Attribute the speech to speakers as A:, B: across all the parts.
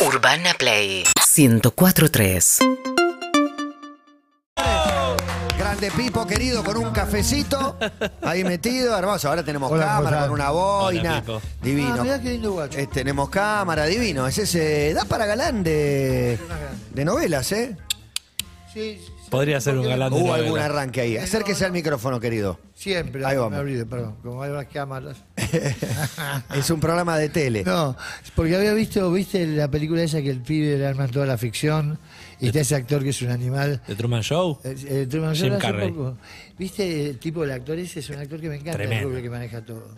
A: Urbana Play 1043.
B: Grande Pipo, querido, con un cafecito ahí metido, hermoso. Ahora tenemos
C: Hola,
B: cámara
C: José.
B: con una boina.
D: Hola, Pipo.
B: Divino.
C: Ah, mirá qué lindo guacho.
B: Eh, tenemos cámara, divino. Es ese. Da para galán de, de novelas, ¿eh?
C: Sí, sí,
D: Podría ser un galán de
B: Hubo
D: novela.
B: algún arranque ahí. Acérquese al micrófono, querido.
C: Siempre,
B: Ahí
C: me
B: vamos.
C: abrí, perdón, como hay unas cámaras.
B: Es un programa de tele.
C: No, porque había visto, viste la película esa que el pibe le arma toda la ficción y está ese actor que es un animal.
D: ¿The Truman Show?
C: Eh, eh, Truman Show hace
D: Carrey.
C: poco. ¿Viste el tipo del actor ese? Es un actor que me encanta, el
D: Tremendo.
C: rubio que maneja todo.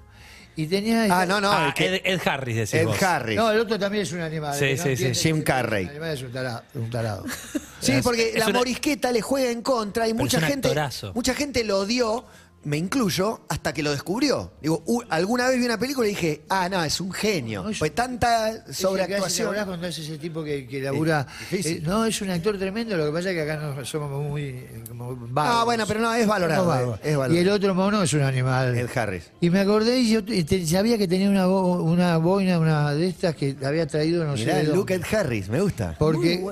C: Y tenía.
B: Ah, no, no.
D: ah,
B: el que-
D: Ed, Ed Harris, decís
B: Ed
D: vos.
B: Harris.
C: No, el otro también es un animal.
D: Sí,
C: el que no
D: sí, sí.
C: entiende
B: Jim
C: que
B: Carrey.
C: El animal es un tarado. Un tarado.
B: Sí, porque
D: Es
B: la
D: una-
B: morisqueta le juega en contra y mucha
D: es un
B: gente,
D: actorazo.
B: mucha gente lo odió, me incluyo, hasta que lo descubrió. Digo, u- alguna vez vi una película y dije, ah, no, es un genio.
C: No, es-
B: Pues tanta
C: ¿Te
B: sobreactuación.
C: acordás cuando es ese tipo que, que labura?
B: difícil.
C: Eh, no, es un actor tremendo, lo que pasa es que acá no somos muy eh, como vagos.
B: Ah, bueno, pero no, es valorado,
C: Somos vagos.
B: es valorado.
C: Y el otro mono es un animal.
B: Ed Harris.
C: Y me acordé y yo te- te- sabía que tenía una, bo- una boina, una de estas que había traído no
B: Mirá
C: sé de
B: el
C: dónde.
B: look Ed Harris, me gusta.
C: Porque,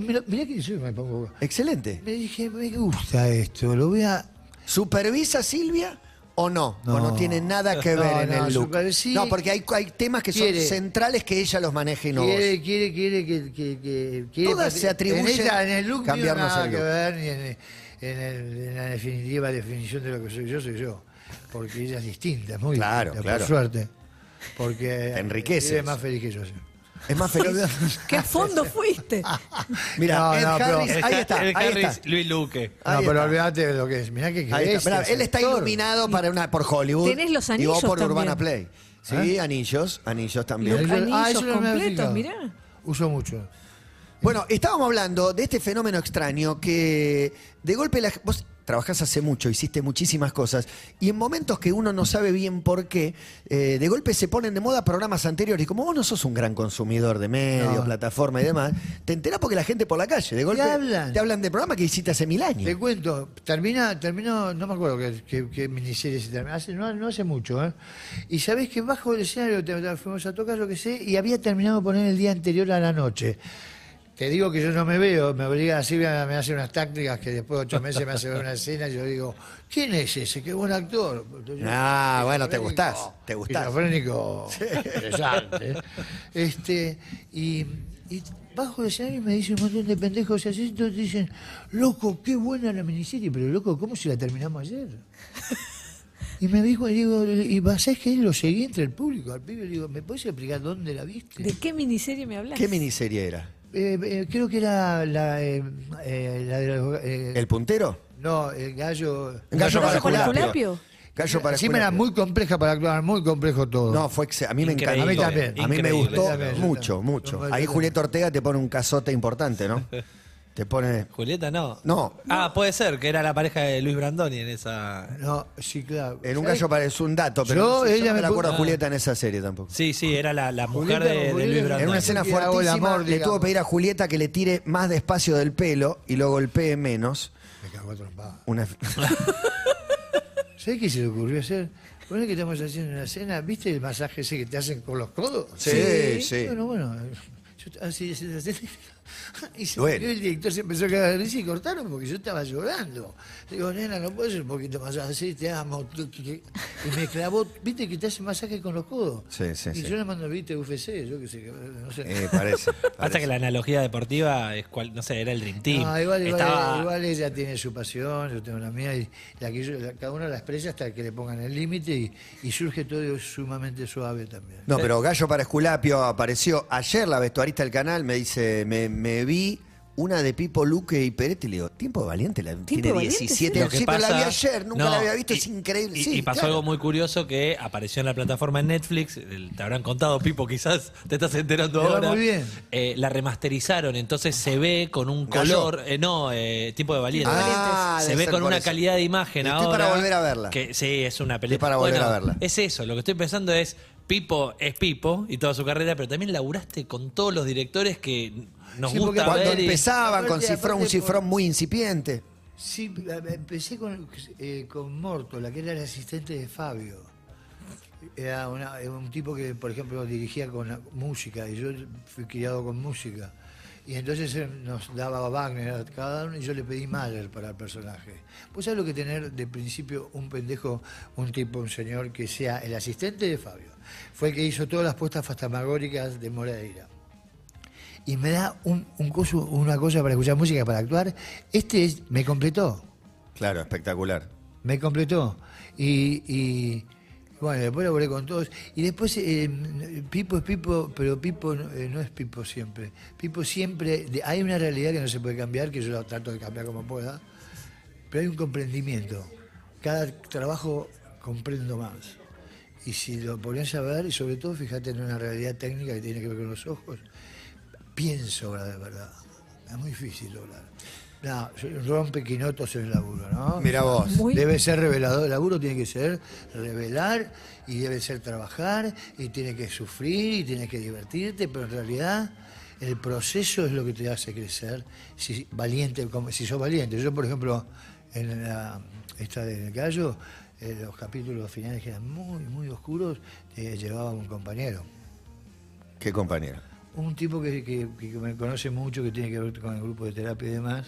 C: mirá, mirá que yo me pongo...
B: Excelente.
C: Me dije, me gusta esto, lo voy a...
B: ¿Supervisa Silvia o no? O no
C: No.
B: tiene nada que ver
C: No,
B: en
C: no,
B: el look. No, porque hay, hay temas que
C: Quiere.
B: son centrales que ella los maneja y no vos.
C: quiere, quiere, quiere que... que, que- quiere
B: Todas se atribuyen
C: en, esa- en el look no
B: cambiarnos
C: nada
B: el
C: que
B: look.
C: ver, ni en, en el- en la definitiva definición de lo que soy yo, soy yo. Porque ella es distinta, es muy
B: Claro,
C: distinta,
B: claro.
C: por suerte. Porque
B: Te
C: ella es más feliz que yo. sí.
B: Es más feliz.
E: ¿Qué a fondo fuiste?
B: Mira,
C: No,
B: Ed
C: no, pero-
B: Harris, ahí está,
D: Ed
B: ahí
D: Harris,
B: está.
D: Luis Luque.
B: Ahí
C: no, pero
B: está.
C: olvídate de lo que es. Mirá que
B: Ahí está. Mirá, él está iluminado para una, por Hollywood.
E: Tenés los
B: Y
E: anillos
B: vos por
E: también.
B: Urbana Play. Sí, anillos, anillos también.
E: Los
C: ah,
E: anillos
C: había
E: completos, mirá.
C: Uso mucho.
B: Bueno, estábamos hablando de este fenómeno extraño que de golpe la, vos trabajás hace mucho, hiciste muchísimas cosas y en momentos que uno no sabe bien por qué, eh, de golpe se ponen de moda programas anteriores y como vos no sos un gran consumidor de medios,
C: No.
B: plataforma y demás, te enterás porque la gente por la calle, de golpe
C: hablan?
B: te hablan de programas que hiciste hace mil años.
C: Te cuento, termina, terminó, no me acuerdo qué, qué- qué miniserie se terminó, hace, no, no hace mucho, ¿eh? Y sabés que bajo el escenario te- te- fuimos a tocar lo que sé y había terminado de poner el día anterior a la noche. Te digo que yo no me veo, me obliga a Silvia, me hace unas tácticas que después de ocho meses me hace ver una escena y yo digo, ¿quién es ese? Qué buen actor.
B: Ah, bueno, te gustás, te gustás.
C: esquizofrénico, interesante. Este, y, y bajo el escenario me dice un montón de pendejos y así, entonces dicen, loco, qué buena la miniserie, pero loco, ¿cómo si la terminamos ayer? Y me dijo, y digo, y sabes que lo seguí entre el público, al pibe, le digo, ¿me puedes explicar dónde la viste?
E: ¿De qué miniserie me hablas?
B: ¿Qué miniserie era?
C: Eh, eh, creo que era la, eh, eh, la de los, eh,
B: ¿El puntero?
C: no, el gallo.
E: Gallo para
B: Esculapio. Gallo para
C: Encima era
B: Esculapio.
C: muy compleja para actuar, muy complejo todo.
B: No, fue ex- a mí me encantó.
C: A mí también.
B: A mí me
D: Increíble.
B: gustó
C: También, yo
B: mucho,
C: también.
B: mucho. Ahí. Julieta Ortega te pone un cazote importante, ¿no? Te pone.
D: Julieta no.
B: No.
D: Ah, puede ser, que era la pareja de Luis Brandoni en esa.
C: No, sí, claro.
B: En un gallo parece un dato, pero
C: Yo,
B: no sé, yo
C: ella
B: no me la acuerdo a Julieta en esa serie tampoco.
D: Sí, sí, era la, la mujer
C: Julieta,
D: de. Luis Brandoni.
B: En una escena fuertísima
C: amor,
B: le
C: digamos.
B: tuvo que pedir a Julieta que le tire más despacio del pelo y luego el P menos.
C: Me cago a trompada.
B: Una...
C: ¿Sabes qué se le ocurrió hacer? Bueno, que estamos haciendo una cena, ¿viste el masaje ese que te hacen con los codos?
B: Sí, sí.
C: Bueno, bueno. Yo, así, así, así, y se murió el director se empezó a cagar de risa y cortaron porque yo estaba llorando. Digo, nena, no puedes ser un poquito más así, te amo. tu, tu, tu". Y me clavó, viste que te hace masaje con los codos.
B: Sí, sí,
C: Y
B: sí.
C: yo le mando, viste, UFC, yo qué sé, que- no sé.
B: Eh, parece.
D: Pasa
B: parece.
D: que la analogía deportiva es cual, no sé, era el Dream Team.
C: No, igual, igual,
D: Estaba-
C: igual ella tiene su pasión, yo tengo la mía, y la que yo- la- cada uno la expresa hasta que le pongan el límite y, y surge todo sumamente suave también.
B: No, pero Gallo para Esculapio apareció ayer la vestuarista del canal, me dice, me, me vi una de Pipo Luque y Peretti, le digo, tiempo valiente, la, tiene
E: Valiente,
B: 17
E: sí.
D: Lo
B: años,
D: que
B: sí, pero la vi
D: pasa-
B: ayer, nunca
D: no,
B: la había visto,
D: y-
B: es increíble.
D: Y,
B: sí,
D: y pasó
B: claro.
D: algo muy curioso que apareció en la plataforma en Netflix, el- te habrán contado, Pipo, quizás te estás enterando
C: va
D: ahora.
C: muy bien.
D: Eh, la remasterizaron, entonces se ve con un color, eh, no, eh, tipo de valiente.
B: Ah,
D: se ve con una
B: eso.
D: calidad de imagen
B: Estoy
D: ahora.
B: para volver a verla.
D: Que, sí, es una película.
B: para volver a verla.
D: Es eso, lo que estoy pensando es, Pipo es Pipo y toda su carrera, pero también laburaste con todos los directores que nos
C: Sí, porque
D: gusta
B: Cuando
D: ver. y-
B: empezaban con
C: Aparte-
B: cifrón, un cifrón
C: por-
B: muy incipiente.
C: Sí, a- empecé con, eh, con Morto, la que era la asistente de Fabio. era una- un tipo que, por ejemplo, dirigía con la música y yo fui criado con música. Y entonces él nos daba Wagner a cada uno y yo le pedí Mahler para el personaje. Pues sabes lo que tener de principio un pendejo, un tipo, un señor que sea el asistente de Fabio. Fue el que hizo todas las puestas fantasmagóricas de Moreira. Y me da un, un coso- una cosa para escuchar música, para actuar. Este es- me completó.
B: Claro, espectacular.
C: Me completó. Y, y, bueno, después lo volé con todos. Y después eh, Pipo es Pipo, pero Pipo no, eh, no es Pipo siempre. Pipo siempre, de- hay una realidad que no se puede cambiar, que yo la trato de cambiar como pueda, pero hay un comprendimiento. Cada trabajo comprendo más. Y si lo pones a ver, y sobre todo fíjate en una realidad técnica que tiene que ver con los ojos, pienso ahora de verdad. Es muy difícil lograr. No, rompe quinotos en el laburo, ¿no?
B: Mira vos.
E: Muy-
C: Debe ser revelador, el laburo tiene que ser revelar y debe ser trabajar y tiene que sufrir y tiene que divertirte, pero en realidad el proceso es lo que te hace crecer, si valiente, como, si sos valiente. Yo, por ejemplo, en la, esta del gallo, eh, los capítulos finales que eran muy, muy oscuros, eh, llevaba un compañero.
B: Qué compañero.
C: Un tipo que, que- que me conoce mucho, que tiene que ver con el grupo de terapia y demás,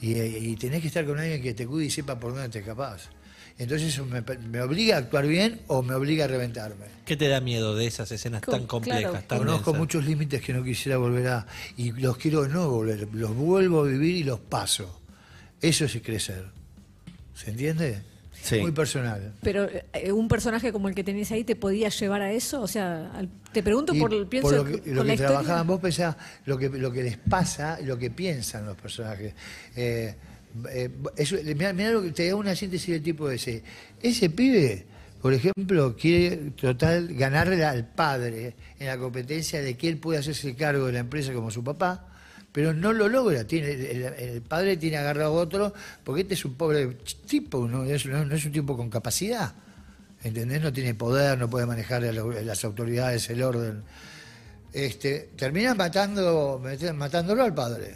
C: y, y tenés que estar con alguien que te cuide y sepa por dónde te escapás. Entonces eso me, me obliga a actuar bien o me obliga a reventarme.
D: ¿Qué te da miedo de esas escenas tan complejas,
E: claro.
D: tan
C: Conozco
D: densas?
C: muchos límites que no quisiera volver a... Y los quiero no volver, los vuelvo a vivir y los paso. Eso es crecer. ¿Se entiende?
B: Sí.
C: Muy personal.
E: Pero eh, un personaje como el que tenés ahí te podía llevar a eso, o sea, al- te pregunto
C: Y
E: por el pienso
C: por lo que,
E: con
C: lo
E: la
C: que
E: historia.
C: trabajaban, vos pensás lo que, lo que les pasa, lo que piensan los personajes. Eh, eh, eso, mirá, mirá lo que te da una síntesis del tipo ese. Ese pibe, por ejemplo, quiere total ganarle al padre en la competencia de que él puede hacerse cargo de la empresa como su papá, pero no lo logra. El, padre tiene agarrado a otro, porque este es un pobre tipo, no es, un tipo con capacidad. ¿Entendés? No tiene poder, no puede manejar las autoridades, el orden. Este, matando, matándolo al padre.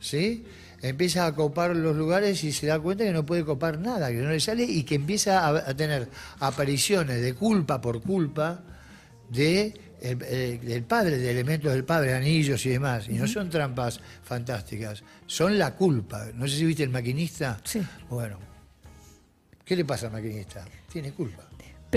C: ¿Sí? Empieza a copar los lugares y se da cuenta que no puede copar nada, que no le sale y que empieza a tener apariciones de culpa por culpa de el- el- padre, de elementos del padre, anillos y demás. Y no son trampas fantásticas, son la culpa. No sé si viste el maquinista.
E: Sí.
C: Bueno, ¿qué le pasa al maquinista? Tiene culpa.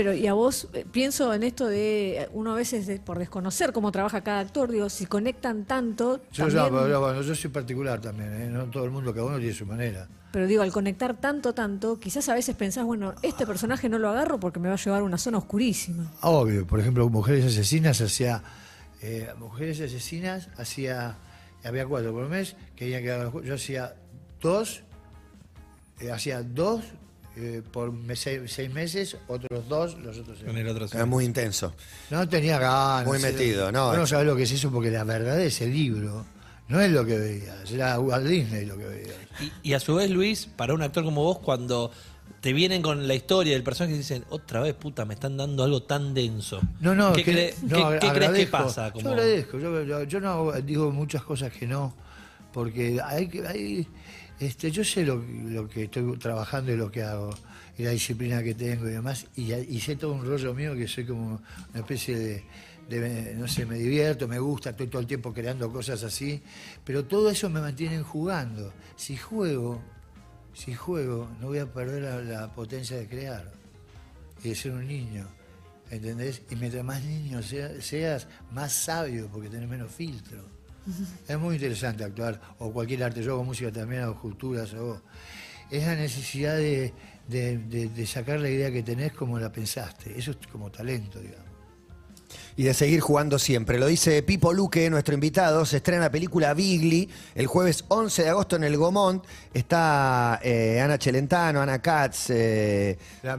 E: Pero y a vos, eh, pienso en esto de, eh, uno a veces de- por desconocer cómo trabaja cada actor, digo, si conectan tanto,
C: Yo,
E: también-
C: pero bueno, yo soy particular también, ¿eh? no todo el mundo, cada uno tiene su manera.
E: pero digo, al conectar tanto, tanto, quizás a veces pensás, bueno, este personaje no lo agarro porque me va a llevar a una zona oscurísima.
C: Obvio, por ejemplo, Mujeres Asesinas hacía. eh, Mujeres Asesinas hacía. Había cuatro por mes, que los cu- Yo hacía dos, eh, hacía dos eh, por seis, seis meses, otros dos, los otros seis.
D: Con el otro
B: Es muy intenso.
C: No tenía ganas.
B: Muy
C: era-
B: metido, no,
C: no
B: es-
C: sabés lo que es eso, porque la verdad es el libro. No es lo que veías, era Walt Disney lo que veías.
D: Y, y a su vez, Luis, para un actor como vos, cuando te vienen con la historia del personaje y dicen, otra vez, puta, me están dando algo tan denso.
C: No, no,
D: ¿Qué,
C: que- no,
D: qué- qué crees que
C: agradezco.
D: pasa? Como-
C: Yo agradezco, yo, yo- yo no digo muchas cosas que no, porque hay que, hay, este, yo sé lo, lo que estoy trabajando y lo que hago, y la disciplina que tengo y demás, y, sé todo un rollo mío que soy como una especie de, no sé, me divierto, me gusta, estoy todo el tiempo creando cosas así, pero todo eso me mantiene jugando. Si juego, si juego, no voy a perder la, potencia de crear y de ser un niño. ¿Entendés? Y mientras más niño sea- seas, más sabio, porque tenés menos filtro. Es muy interesante actuar, o cualquier arte. Yo hago música también, hago culturas, hago... Es la necesidad de, de- de- de sacar la idea que tenés como la pensaste. Eso es como talento, digamos.
B: Y de seguir jugando siempre. Lo dice Pipo Luque, nuestro invitado. Se estrena la película Bigly el jueves 11 de agosto en el Gomont. Está eh, Ana Celentano, Ana Katz, eh,
C: La-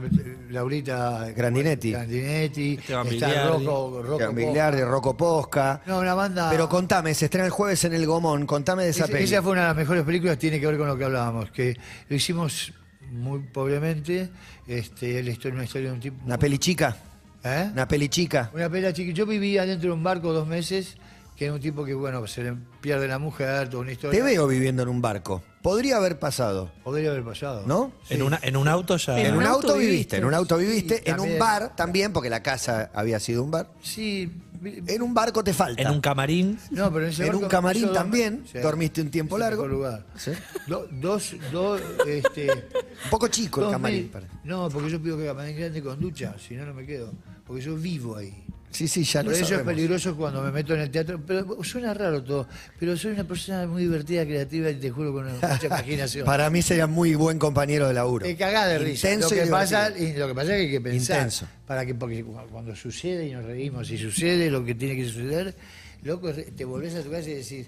C: Laurita
B: Grandinetti.
C: Grandinetti,
D: Esteban
C: está. Rocco, Rocco
B: Posca.
C: No, una banda...
B: Pero contame, se estrena el jueves en el Gomont. Contame de esa
C: Esa,
B: peli.
C: esa fue una de las mejores películas, tiene que ver con lo que hablábamos, que lo hicimos muy pobremente, este, la historia, una historia de un tipo...
B: Una peli chica.
C: ¿Eh?
B: Una peli chica.
C: Una pela chiquita. Yo vivía dentro de un barco dos meses, que es un tipo que, bueno, se le pierde la mujer, toda una historia.
B: Te veo viviendo en un barco. Podría haber pasado,
C: Podría haber pasado.
B: ¿no?
D: En, una, en un auto ya.
E: En
B: En un auto
E: auto
B: viviste,
E: viviste.
B: en un auto viviste,
C: Sí,
B: en un bar también, porque la casa había sido un bar.
C: Sí.
B: En un barco te falta.
D: En un camarín.
C: No, pero en, ese
B: En
C: barco-
B: un camarín también,
C: sí,
B: dormiste un tiempo
C: es el
B: largo.
C: mejor lugar.
B: Sí.
C: Do- dos, dos, este...
B: Un poco chico el
C: dos
B: camarín. parece.
C: No, porque yo pido que camarín grande con ducha, si no, no me quedo. Porque yo vivo ahí.
B: Sí, sí, ya lo
C: Por eso es peligroso cuando me meto en el teatro. Pero suena raro todo. Pero soy una persona muy divertida, creativa y te juro con mucha imaginación.
B: Para mí sería muy buen compañero de laburo.
C: Te cagás de risa. Lo
B: Intenso y
C: que, pasa, y lo que pasa es que hay que pensar.
B: Intenso.
C: Para que, porque cu- cuando sucede y nos reímos y sucede lo que tiene que suceder, loco, te volvés a tu casa y decís,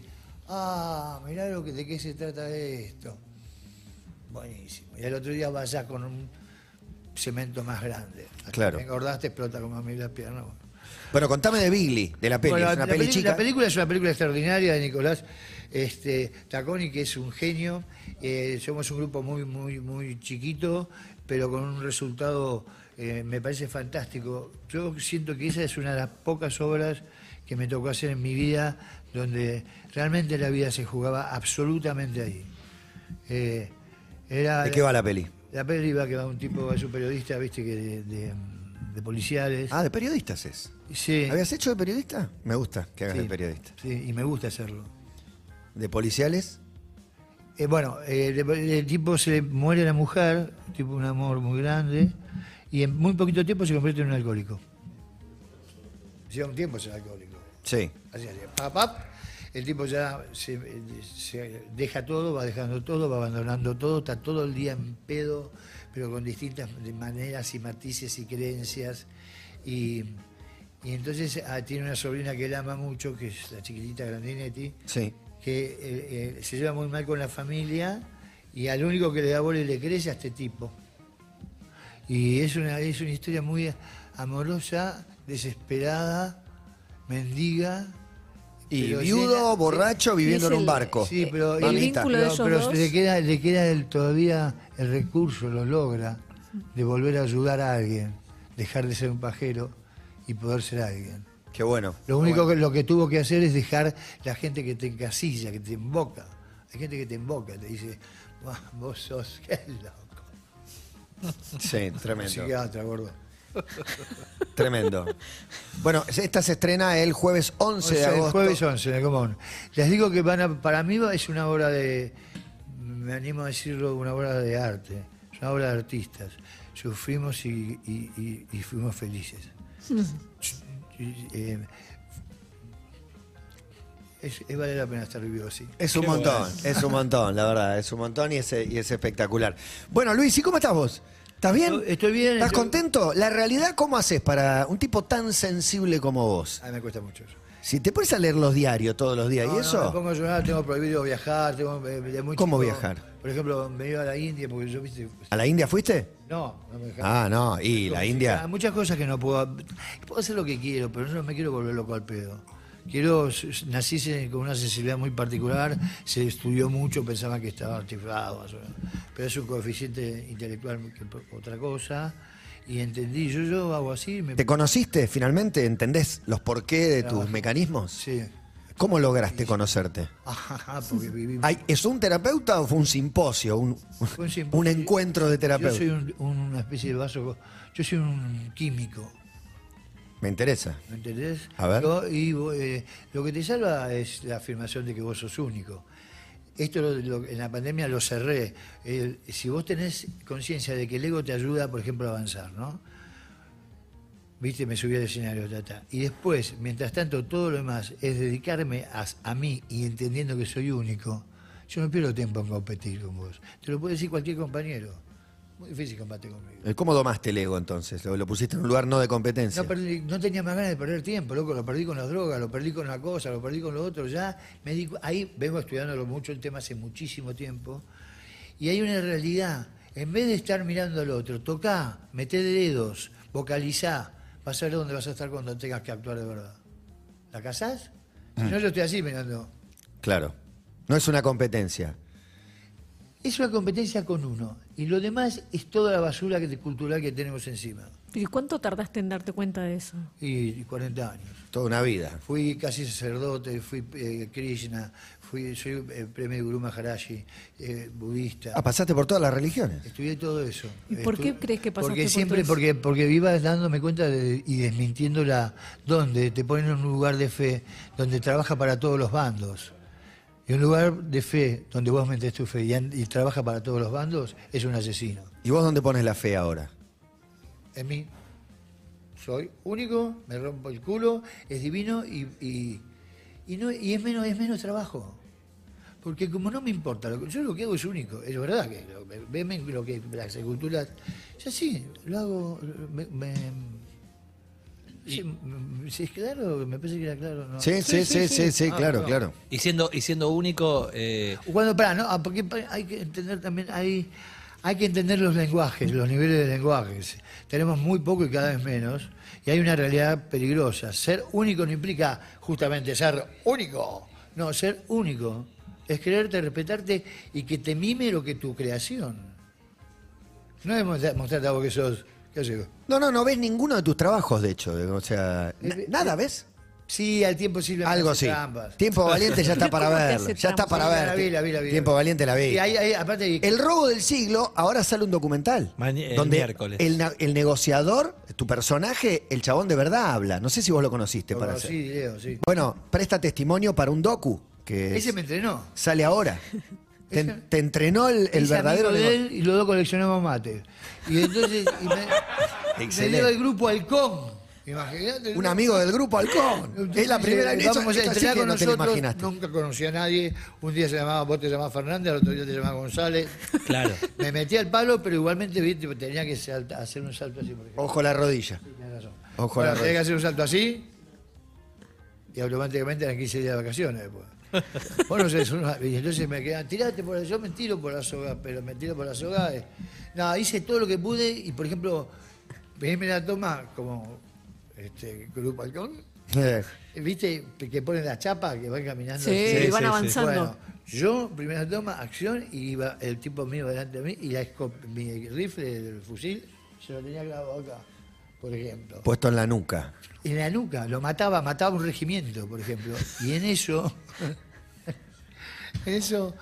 C: ah, mirá lo que, de qué se trata esto. Buenísimo. Y al otro día vayas con un cemento más grande.
B: Claro.
C: que engordaste, explota como a mí la pierna.
B: Bueno, contame de Bigly, de la peli.
C: Bueno,
B: es una
C: la,
B: peli
C: peli-
B: chica.
C: la película es una película extraordinaria de Nicolás este, Taconi, que es un genio. Eh, somos un grupo muy, muy, muy chiquito, pero con un resultado, eh, me parece fantástico. Yo siento que esa es una de las pocas obras que me tocó hacer en mi vida, donde realmente la vida se jugaba absolutamente ahí. Eh, era,
B: ¿De qué va la peli?
C: La peli va que va un tipo, es un periodista, viste, que de, de- de policiales.
B: Ah, de periodistas es.
C: sí,
B: ¿Habías hecho de periodista? Me gusta que hagas
C: sí,
B: de periodista.
C: Sí, y me gusta hacerlo.
B: ¿De policiales?
C: Eh, bueno, eh, el, el tipo se le muere la mujer, tipo un amor muy grande, y en muy poquito tiempo se convierte en un alcohólico. Lleva un tiempo ser alcohólico.
B: Sí.
C: Así, así, pap, pap, el tipo ya se, se deja todo, va dejando todo, va abandonando todo, está todo el día en pedo, pero con distintas maneras y matices y creencias. Y, y entonces ah, tiene una sobrina que él ama mucho, que es la chiquitita Grandinetti,
B: Sí.
C: que eh, eh, se lleva muy mal con la familia y al único que le da bola y le crece a este tipo. Y es una, es una historia muy amorosa, desesperada, mendiga.
B: Y
C: pero
B: viudo, borracho, viviendo en un
E: el-
B: barco.
C: Sí, pero,
E: El vínculo de
C: pero-
E: ellos
C: pero
E: dos.
C: le queda, le queda el- todavía el recurso, lo logra, de volver a ayudar a alguien, dejar de ser un pajero y poder ser alguien.
B: Qué bueno.
C: Lo único que lo que tuvo que hacer es dejar la gente que te encasilla, que te emboca. Hay gente que te emboca, te dice, "Buah, vos sos qué loco.
B: Sí, tremendo.
C: Psiquiatra, gordo.
B: Tremendo. Bueno, esta se estrena el jueves 11
C: O
B: de
C: sea, el
B: agosto.
C: jueves 11 en el Común. Les digo que van a- para mí es una obra de, me animo a decirlo, una obra de arte, es una obra de artistas. Sufrimos y, y- y- y fuimos felices. Y, eh, es, es vale la pena estar vivo así.
B: Es un
D: Qué
B: montón, es un montón, la verdad, es un montón y es, y es espectacular. Bueno, Luis, ¿y cómo estás vos? ¿Estás bien?
C: Estoy- estoy bien,
B: ¿Estás
C: estoy-
B: contento? La realidad, ¿cómo haces para un tipo tan sensible como vos?
C: A mí me cuesta mucho eso.
B: Si te pones a leer los diarios todos los días
C: No,
B: y
C: no,
B: eso,
C: me pongo a llorar, tengo prohibido viajar, tengo eh, de muy
B: ¿Cómo
C: chico,
B: viajar?
C: Por ejemplo, me iba a la India porque yo, viste,
B: ¿a la India fuiste?
C: no, no me dejaron.
B: Ah, no, y la India.
C: muchas cosas que no puedo. Puedo hacer lo que quiero, pero yo no me quiero volver loco al pedo. Quiero, nací se- con una sensibilidad muy particular, se estudió mucho, pensaba que estaba chiflado, más o menos. pero es un coeficiente intelectual que otra cosa, y entendí, yo, yo hago así, me...
B: ¿Te conociste finalmente? ¿Entendés los porqué de tus mecanismos?
C: Sí.
B: ¿Cómo lograste conocerte?
C: Ajá, porque viví...
B: Ay, ¿Es un terapeuta o fue un simposio? Un,
C: Fue un simposio.
B: un encuentro de
C: Yo
B: terapeuta.
C: soy un- una especie de vaso, yo soy un químico.
B: Me interesa.
C: ¿Me entendés?
B: A ver.
C: Yo- y eh, lo que te salva es la afirmación de que vos sos único. Esto lo- lo- en la pandemia lo cerré. Si vos tenés conciencia de que el ego te ayuda, por ejemplo, a avanzar, ¿no? Viste, me subí al escenario, ta, ta. Y después, mientras tanto, todo lo demás es dedicarme a, a mí y entendiendo que soy único. Yo no pierdo tiempo en competir con vos. Te lo puede decir cualquier compañero. Muy difícil combatir conmigo.
B: Eh, ¿Cómo domaste el ego entonces? ¿Lo, lo pusiste en un lugar no de competencia?
C: No, perdí- no tenía más ganas de perder tiempo, loco. Lo perdí con las drogas, lo perdí con una cosa, lo perdí con lo otro. Ya me di ahí vengo estudiándolo mucho el tema hace muchísimo tiempo. Y hay una realidad. En vez de estar mirando al otro, tocá, meté dedos, vocalizá. Vas a ver dónde vas a estar cuando tengas que actuar de verdad. ¿La casás? Si no, yo estoy así mirando.
B: Claro. No es una competencia.
C: Es una competencia con uno. Y lo demás es toda la basura que, cultural que tenemos encima.
E: ¿Y cuánto tardaste en darte cuenta de eso?
C: Y 40 años.
B: Toda una vida.
C: Fui casi sacerdote, fui eh, Krishna, fui, soy eh, premio Guru Maharaji, eh, budista.
B: Ah, pasaste por todas las religiones.
C: Estudié todo eso.
E: ¿Y por qué crees que pasaste
C: Porque
E: por
C: siempre,
E: todo eso?
C: porque, porque vivas dándome cuenta de- y desmintiendo la donde te ponen en un lugar de fe donde trabaja para todos los bandos. Y un lugar de fe donde vos metés tu fe y, y trabaja para todos los bandos es un asesino.
B: ¿Y vos dónde pones la fe ahora?
C: En mí. Soy único, me rompo el culo, es divino y, y, y no, y es, menos, es menos trabajo. Porque como no me importa, lo que- yo lo que hago es único. Es verdad que lo, lo que las esculturas. Ya sí, lo hago. Me, me- sí, es claro, me parece que era claro. ¿no?
B: Sí, sí, sí, sí, sí,
C: Ah,
B: claro, claro.
D: Y siendo, y siendo único, eh,
C: Cuando, para, no, ah, porque hay que entender también, hay, hay que entender los lenguajes, los niveles de lenguajes. Tenemos muy poco y cada vez menos, y hay una realidad peligrosa. Ser único no implica justamente ser único, no, ser único es quererte, respetarte y que te mime lo que tu creación. No es mostrar- mostrarte a vos que sos, qué sé yo.
B: No, no, no ves ninguno de tus trabajos, de hecho. O sea, na-
C: Eh,
B: nada, ¿ves?
C: Sí, al tiempo sirve
B: Algo
C: hacer
B: sí.
C: trampas.
B: Tiempo valiente ya está para
E: ¿Cómo que
B: verlo.
E: hace
B: Ya está para
C: Sí,
B: ver.
C: la vi, la vi, la vi.
B: Tiempo valiente la vi.
C: Y aparte
B: El robo del siglo, ahora sale un documental.
D: El
B: donde
D: miércoles.
B: El, na- el negociador, tu personaje, el chabón de verdad habla. No sé si vos lo conociste para.
C: Leo, sí.
B: Bueno, presta testimonio para un docu que
C: Ese
B: es-
C: me entrenó.
B: sale ahora. Te,
C: Ese-
B: te entrenó el, verdadero
C: amigo de
B: negocio.
C: él y los dos coleccionamos mate. Y entonces y me, me dio el grupo Halcón. Imagínate.
B: Un amigo del grupo Halcón. Es la primera vez
C: Vamos a
B: sí
C: entrenar
B: que
C: con nosotros.
B: imaginaste.
C: Nunca conocí a nadie. Un día se llamaba, vos te llamabas Fernández, al otro día te llamabas González.
D: claro.
C: Me metí al palo, pero igualmente tenía que salta- hacer un salto así.
B: Ojo la rodilla.
C: Tenés razón.
B: Ojo
C: Bueno,
B: la
C: tenía que
B: rodilla.
C: hacer un salto así y automáticamente eran 15 días de vacaciones después. Bueno, y entonces me quedan, tirate por la, yo me tiro por la soga, pero me tiro por la soga. eh. No, hice todo lo que pude y, por ejemplo, primera toma como este Grupo Halcón,
B: Eh,
C: ¿viste? Que ponen la chapa, que van caminando.
E: Sí, van
D: sí,
E: avanzando.
C: Bueno, yo, primera toma, acción, y iba el tipo mío delante de mí, y la mi rifle del fusil se lo tenía clavado acá, por ejemplo.
B: puesto en la nuca.
C: En la nuca, lo mataba, mataba un regimiento, por ejemplo. Y en eso, en eso,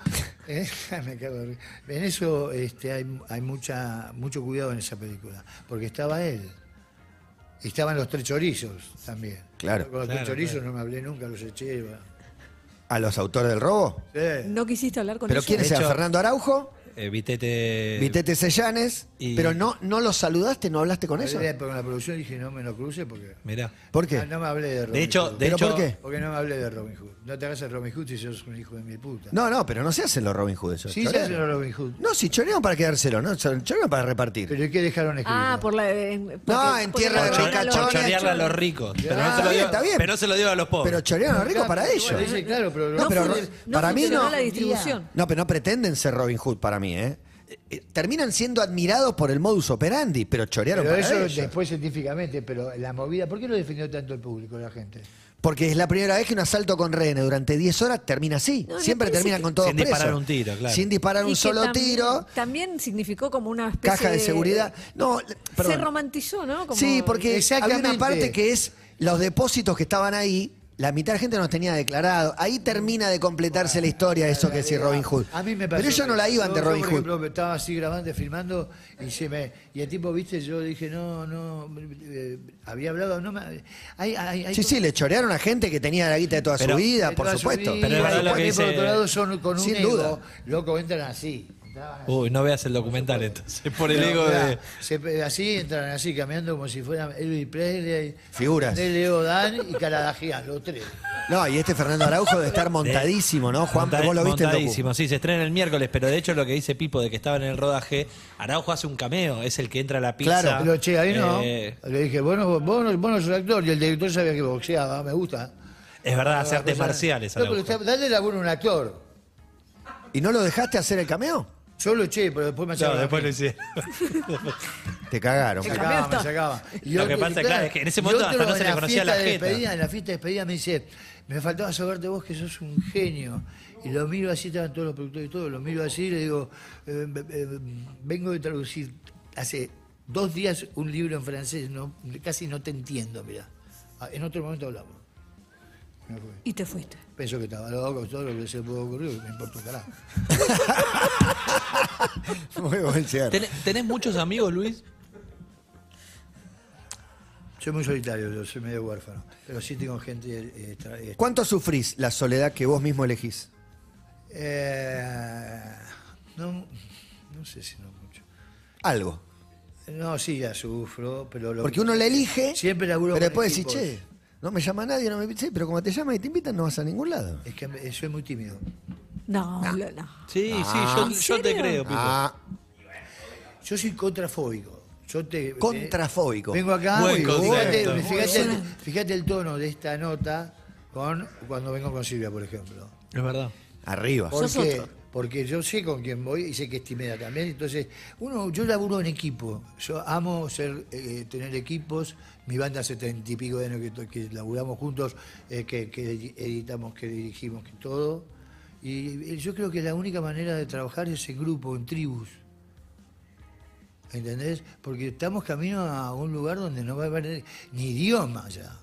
C: eh, me cago en eso este, hay, hay mucha, mucho cuidado en esa película, porque estaba él. Y estaban los tres chorizos también.
B: Claro.
C: Con los
D: Claro,
C: tres chorizos
D: claro.
C: no me hablé nunca, los eché.
B: ¿A los autores del robo?
C: Sí.
E: ¿No quisiste hablar con
B: ¿Pero
E: ellos?
D: De
B: eran?
D: hecho-
B: Fernando Araujo,
D: Eh, Vitete.
B: Vitete Sellanes,
D: y-
B: pero no, no los saludaste, no hablaste con ellos.
C: Hablé con la producción dije no me lo cruce porque...
D: Mirá.
B: ¿Por qué?
C: Ah, No me hablé de Robin
D: De hecho,
C: Hood.
D: de
B: ¿Pero
D: hecho,
B: por qué?
C: Porque no me hablé de Robin Hood. No te hagas el Robin Hood si sos un hijo de mi puta.
B: No, no, pero no se hacen los Robin Hood esos.
C: sí se
B: chorean.
C: hacen los Robin Hood.
B: No, si chorean para quedárselo, no, chorean para repartir.
C: Pero ¿y qué dejaron escrito?
E: Ah, por la. en- porque-
B: en
E: porque
B: tierra de
D: por, chorearle a los ricos. Pero, no
B: Ah,
D: se lo dio,
B: está bien.
D: pero no se lo dio a los pobres.
B: Pero chorean a los ricos para ellos.
C: Dice, claro, pero
B: No, pero
E: no
B: para mí
E: funcionó
B: no.
E: la distribución.
B: No, pero no pretenden ser Robin Hood para mí, ¿eh? Eh, eh, Terminan siendo admirados por el modus operandi, pero chorearon
C: Pero
B: para
C: eso
B: ellos.
C: después científicamente, pero la movida, ¿por qué lo defendió tanto el público, la gente?
B: Porque es la primera vez que un asalto con rehenes durante 10 horas termina así.
E: No,
B: Siempre terminan
E: que-
B: con todos
D: Sin disparar un tiro, claro.
B: Sin disparar
E: y
B: un solo
E: también-
B: tiro.
E: También significó como una especie
B: Caja de seguridad. No,
E: Se romantizó, ¿no? Como-
B: Sí, porque había
C: Exactamente.
B: una parte que es los depósitos que estaban ahí. La mitad de la gente no los tenía declarado. Ahí termina de completarse la historia de eso que decía Robin Hood.
C: A mí me pasó
B: Pero ellos no la
C: que
B: iban
C: yo-
B: de
C: yo,
B: Robin
C: por
B: Hood.
C: ejemplo, estaba así grabando, filmando, y se me y el tipo, viste, yo dije, no, no, eh, había hablado, no me... Hay, hay, hay
B: Sí, sí, le chorearon a gente que tenía la guita de toda
D: Pero-
B: su vida, por supuesto.
C: vida,
D: Pero es verdad
C: y
D: lo que
C: también, por otro lado son con un
B: Sin
C: ego,
B: duda.
C: loco, entran así.
D: Uy, no veas el documental entonces. Por el
C: No,
D: ego de.
C: se- así entran así, caminando como si fueran Elvis Presley,
B: Figuras.
C: de Leo Dan y Caradagian, los tres.
B: No, y este Fernando Araujo debe estar montadísimo, ¿no? Juan,
D: Monta-
B: vos lo viste docu.
D: montadísimo, sí, se estrena el miércoles, pero de hecho lo que dice Pipo de que estaba en el rodaje, Araujo hace un cameo, es el que entra a la pizza.
B: Claro,
C: Pero che, ahí no.
D: Eh,
C: Le dije, vos no, vos, no, vos no sos actor. Y el director sabía que boxeaba, me gusta.
D: es verdad, hace artes
C: cosa-
D: marciales.
C: No, pero
D: Araujo.
C: está- dale laburo a un actor.
B: ¿Y no lo dejaste hacer el cameo?
C: Yo lo eché, pero después me
D: No,
C: sacaba.
D: después lo hicieron.
B: Te cagaron.
C: Me
E: El
C: sacaba,
E: cameo
C: me
E: está.
C: sacaba. Y
D: Lo que pasa, claro, es que en ese momento hasta no se le
C: la
D: conocía la
C: de
D: jeta.
C: despedida, En la fiesta de despedida me dice, me faltaba saberte vos que sos un genio. Y lo miro así, estaban todos los productores y todo, lo miro así y le digo, eh, eh, vengo de traducir hace dos días un libro en francés, no, casi no te entiendo, mira. En otro momento hablamos.
E: Y te fuiste.
C: Pensó que estaba loco, todo lo que se pudo ocurrir, me importa un carajo.
B: Muy buen cierre.
D: ¿Tenés, tenés muchos amigos, Luis?
C: Soy muy solitario, yo soy medio huérfano. Pero sí tengo gente. eh, tra- eh,
B: ¿Cuánto sufrís la soledad que vos mismo elegís?
C: eh, no, no sé si no mucho.
B: Algo.
C: No, sí, ya sufro, pero lo
B: Porque uno la elige,
C: Siempre laburo
B: pero
C: con
B: después decís,
C: equipos.
B: che, no me llama nadie, no me sí, pero como te llaman y te invitan no vas a ningún lado.
C: Es que me- soy muy tímido.
E: No, lo- no.
D: Sí,
B: Ah.
D: sí, yo,
E: ¿En
D: yo te
E: serio?
D: creo, Pipo.
B: Ah,
C: Yo soy contrafóbico. Yo te,
B: Contrafóbico.
C: Vengo acá,
D: Buen
C: y
D: concepto.
C: fíjate, el,
E: bueno.
C: fíjate el tono de esta nota con cuando vengo con Silvia, por ejemplo.
D: Es verdad.
B: arriba.
C: ¿Por
E: Sos
C: qué?
E: otro.
C: Porque yo sé con quién voy y sé que es tímida también. Entonces, uno, yo laburo en equipo. Yo amo ser, eh, tener equipos. Mi banda hace treinta y pico de años que, to- que laburamos juntos, eh, que, que editamos, que dirigimos, que todo. Y, yo creo que la única manera de trabajar es en grupo, en tribus. ¿Entendés? Porque estamos camino a un lugar donde no va a haber ni idioma ya.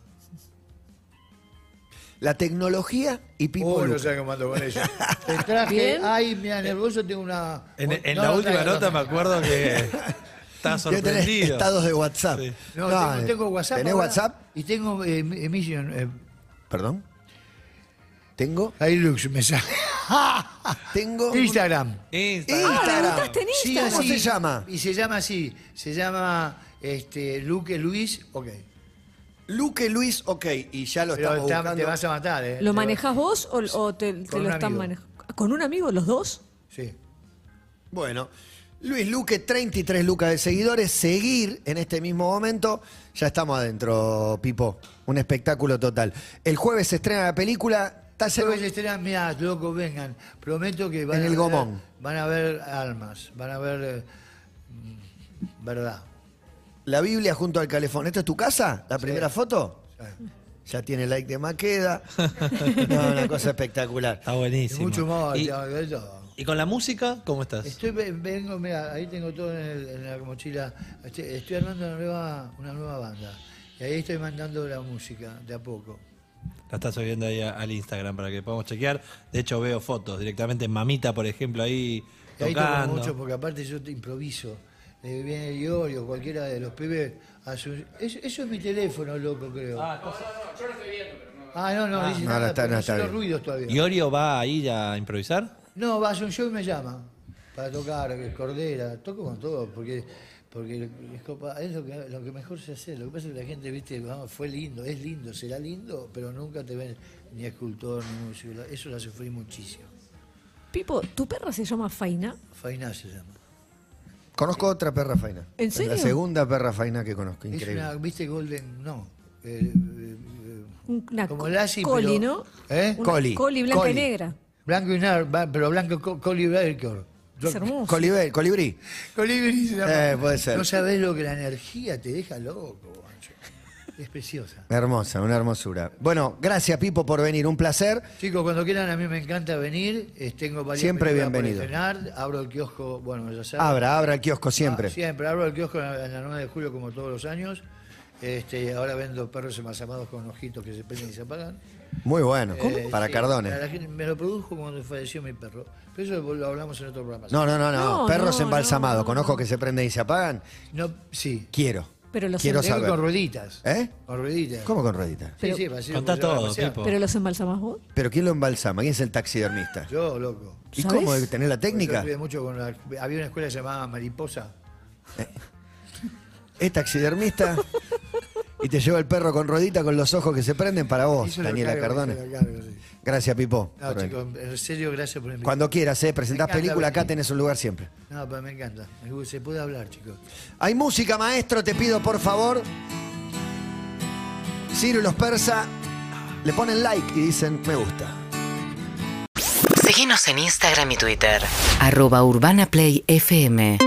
B: La tecnología y Pipo
C: Oh, no sé cómo ando con eso. Te traje,
E: Bien.
C: ay, mira, nervioso tengo una...
D: En, en
C: No,
D: la última nota
C: no
D: me acuerdo que
B: tener
D: sorprendido.
B: estados de WhatsApp.
D: Sí.
C: No,
B: No,
C: tengo, tengo WhatsApp.
B: ¿Tenés
C: ahora
B: WhatsApp?
C: Y tengo eh, Emission. Eh,
B: Perdón. Tengo,
C: Hilux me sale.
B: tengo
C: Instagram.
D: Instagram.
B: Instagram.
E: anotaste en
C: Sí,
E: Instagram.
B: ¿Cómo
C: así.
B: se llama?
C: Y se llama así. Se llama este, Luque Luis. Ok.
B: Luque Luis, ok, y ya lo
C: Pero
B: estamos
C: está-
B: buscando.
C: te vas a matar, ¿eh?
E: ¿Lo
C: Te
E: manejas vos o, o te, te
C: Con
E: lo
C: un
E: están
C: amigo.
E: manejando? ¿Con un amigo los dos?
C: Sí.
B: Bueno, Luis Luque, 33 lucas de seguidores. Seguir en este mismo momento. Ya estamos adentro, Pipo. Un espectáculo total. El jueves se estrena la película. ¿Estás en-
C: estrenan, mirá, loco, vengan. Prometo que van
B: En
C: a
B: el
C: ver-
B: Gomón.
C: Van a ver almas. Van a ver. eh, mm, verdad.
B: la Biblia junto al calefón. ¿Esta es tu casa? ¿La primera foto? Ya tiene like de Maqueda. No, una cosa espectacular.
D: Está
C: Y
D: buenísimo.
C: mucho más.
D: ¿Y,
C: ya, de todo.
D: y con la música, cómo estás?
C: Estoy, ve- vengo, mira, ahí tengo todo en, el- en la mochila. Estoy, estoy armando una nueva, una nueva banda. Y ahí estoy mandando la música, de a poco.
D: La estás subiendo ahí a- al Instagram para que podamos chequear. De hecho, veo fotos directamente. Mamita, por ejemplo, ahí
C: Y ahí toco
D: tocando.
C: mucho porque aparte yo te improviso. Eh, viene el Iorio, cualquiera de los pibes. eso, eso es mi teléfono, loco, creo. Ah, no, no, dice
B: no,
C: nada,
B: no está-
C: pero
B: no
C: no
B: está
C: sé los
B: bien.
C: ruidos todavía.
D: ¿Y Orio va a ir a improvisar?
C: No, va a hacer un show y me llama para tocar Cordera. Toco con todo, porque porque es, copa- es lo, que, lo que mejor se hace. Lo que pasa es que la gente, viste, vamos, fue lindo, es lindo, será lindo, pero nunca te ven ni escultor ni músico. Eso la sufrí muchísimo.
E: Pipo, ¿tu perra se llama Faina?
C: Faina se llama.
B: Conozco otra perra faina.
E: ¿En serio?
B: La segunda perra faina que conozco,
C: Es
B: increíble.
C: una, viste, Golden, no. eh, eh, eh,
E: Una
C: Como
E: co-
C: Lassie,
E: coli,
C: pero-
E: ¿no?
C: ¿Eh?
E: Una
B: Coli.
E: Coli blanca
B: Coli.
E: y negra.
C: blanco y negro, pero blanco co- Collie Baker.
E: Es hermoso.
B: Colibrí, colibrí.
C: Colibrí se llama.
B: Eh, puede ser.
C: No sabés lo que la energía te deja loco, guacho. Es preciosa.
B: Hermosa, una hermosura. Bueno, gracias Pipo por venir, un placer.
C: Chicos, cuando quieran, a mí me encanta venir. eh, tengo varias
B: Siempre
C: películas por
B: bienvenido.
C: estrenar. Abro el kiosco, bueno, ya saben.
B: Abra, abra el kiosco siempre.
C: Ah, siempre, abro el kiosco en la, en la 9 de julio como todos los años. Este, ahora vendo perros embalsamados con ojitos que se prenden y se apagan.
B: Muy bueno,
C: Eh,
B: para
C: sí, la gente- me lo produjo cuando falleció mi perro. Pero eso lo hablamos en otro programa.
B: No, no, no, no.
E: No,
B: Perros
E: no,
B: embalsamados,
E: no,
B: con ojos que se prenden y se apagan.
C: No, sí.
B: Quiero.
E: Pero los
B: Quiero
C: Tengo
B: saber.
C: con rueditas.
B: ¿Eh?
C: Con rueditas.
B: ¿Cómo con rueditas?
C: Sí, sí, para
D: Contá todo,
C: demasiado.
D: Pipo.
E: ¿Pero los embalsamás vos?
B: ¿Pero quién lo embalsama? ¿Quién es el taxidermista?
C: Yo, loco.
B: ¿Y
E: ¿Sabés?
B: cómo? ¿Tener la
C: Yo
B: técnica?
C: estudié mucho con la- había una escuela llamada Mariposa.
B: Es taxidermista y te lleva el perro con ruedita con los ojos que se prenden para vos,
C: Eso lo
B: Daniela
C: cargo,
B: Cardone.
C: eso lo cargo, sí.
B: Gracias, Pipo.
C: No,
B: por
C: chicos, en serio, gracias por invitarme.
B: Cuando quieras, ¿eh? Presentás
C: Me encanta
B: película, acá
C: venir.
B: tenés un lugar siempre.
C: No, pero me encanta. Me gusta- Se puede hablar, chicos.
B: Hay música, maestro, te pido por favor. Ciro y los persa le ponen like y dicen me gusta.
A: Seguinos en Instagram y Twitter. Arroba Urbana Play FM.